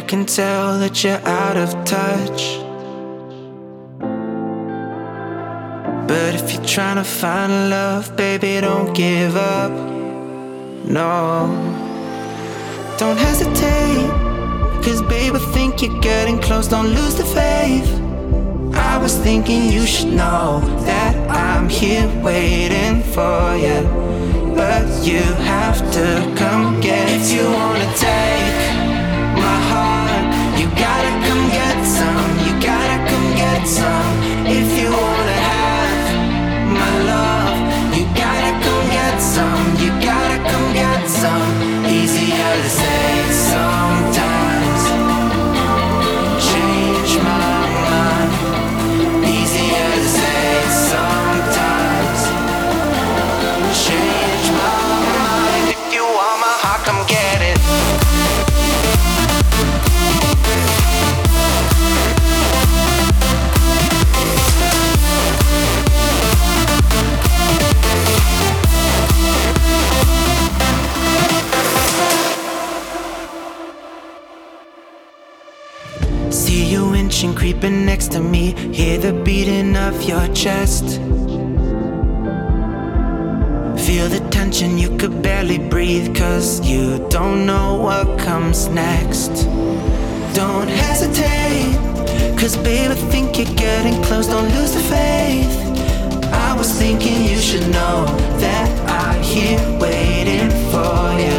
Can tell that you're out of touch. But if you're trying to find love, baby, don't give up. No, don't hesitate. Cause, babe, I think you're getting close, don't lose the faith. I was thinking you should know that I'm here waiting for you. But you have to come get if you wanna take some, you gotta come get some. Easier to say creeping next to me. Hear the beating of your chest. Feel the tension, you could barely breathe, cause you don't know what comes next. Don't hesitate, cause babe, I think you're getting close, don't lose the faith. I was thinking you should know that I'm here waiting for you.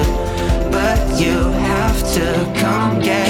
But you have to come get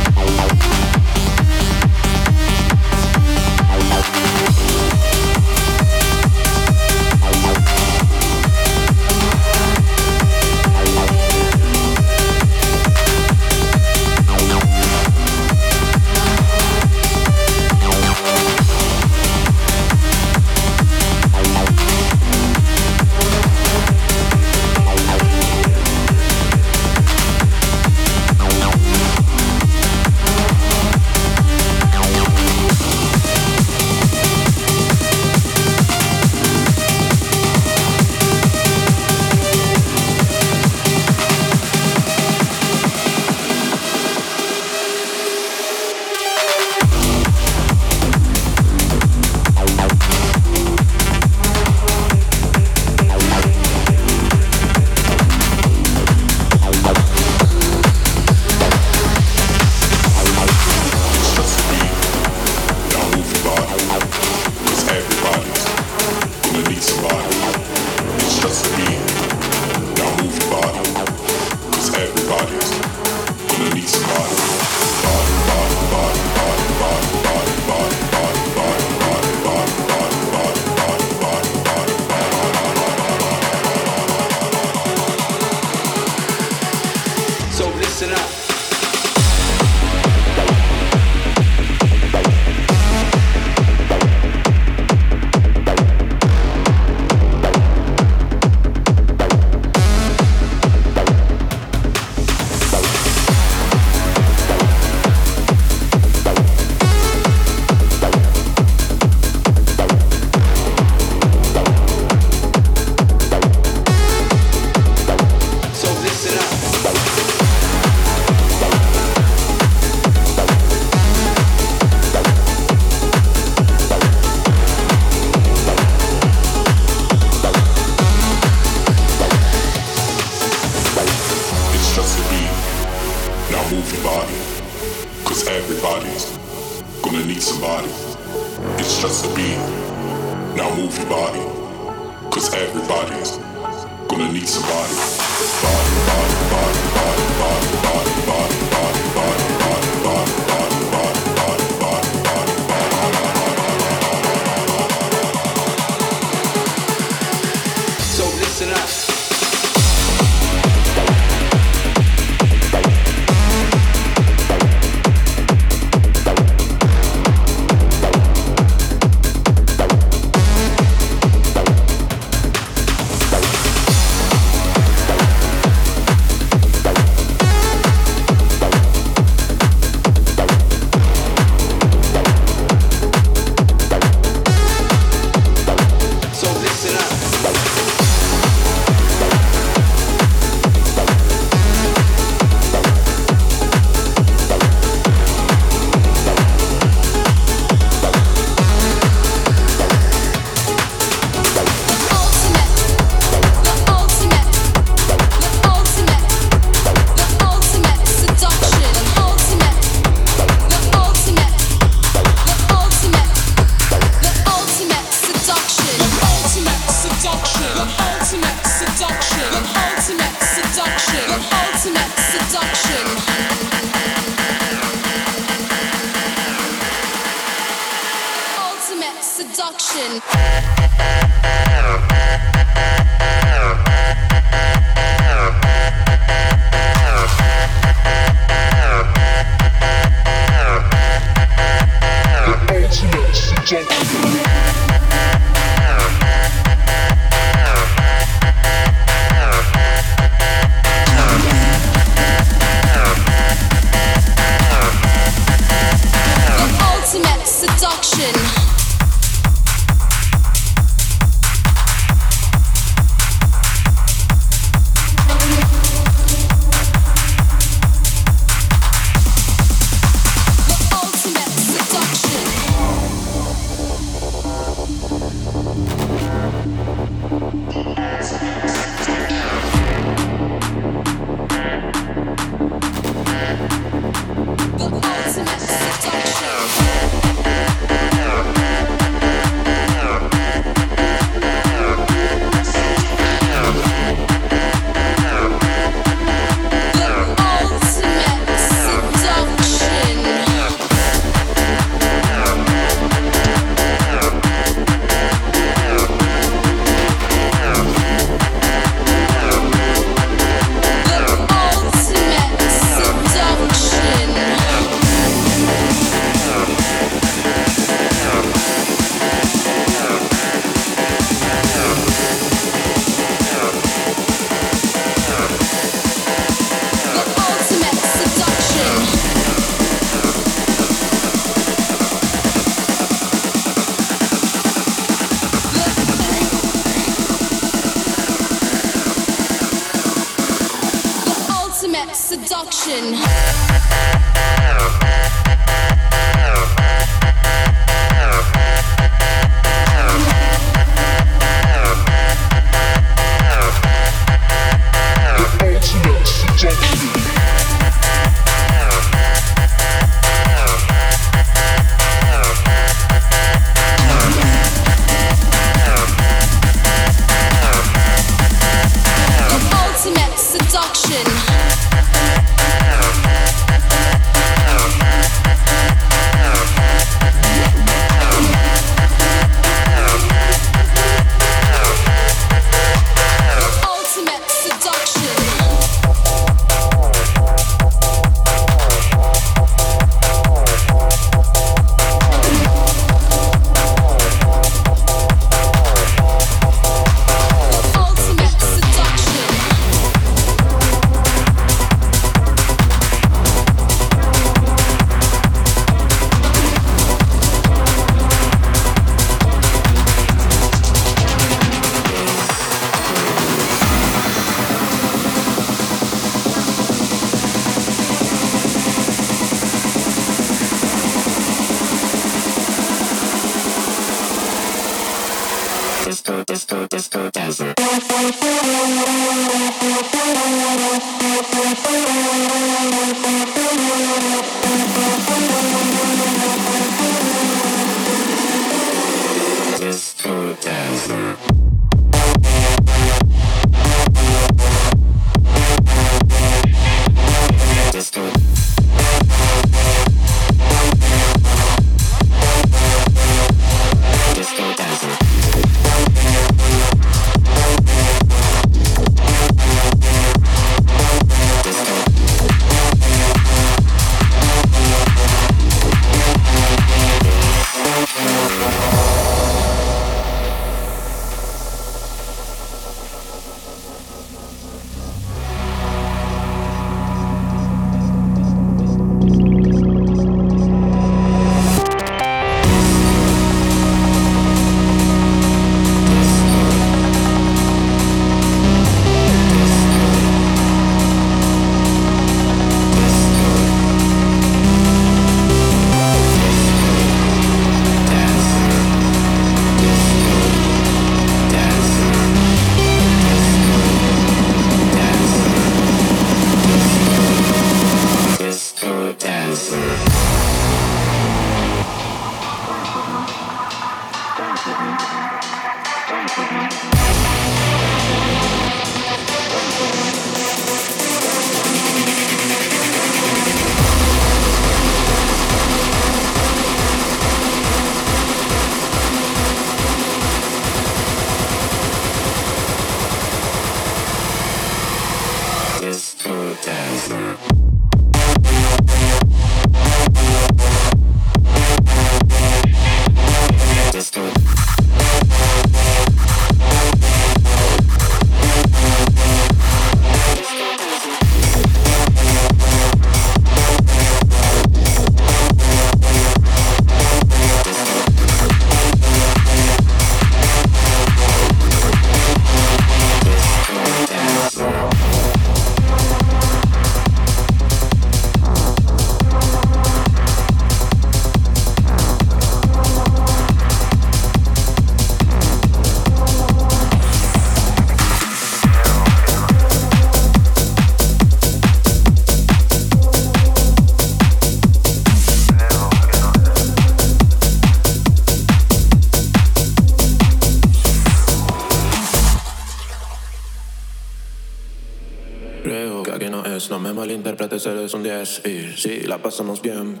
son 10 y si la pasamos bien.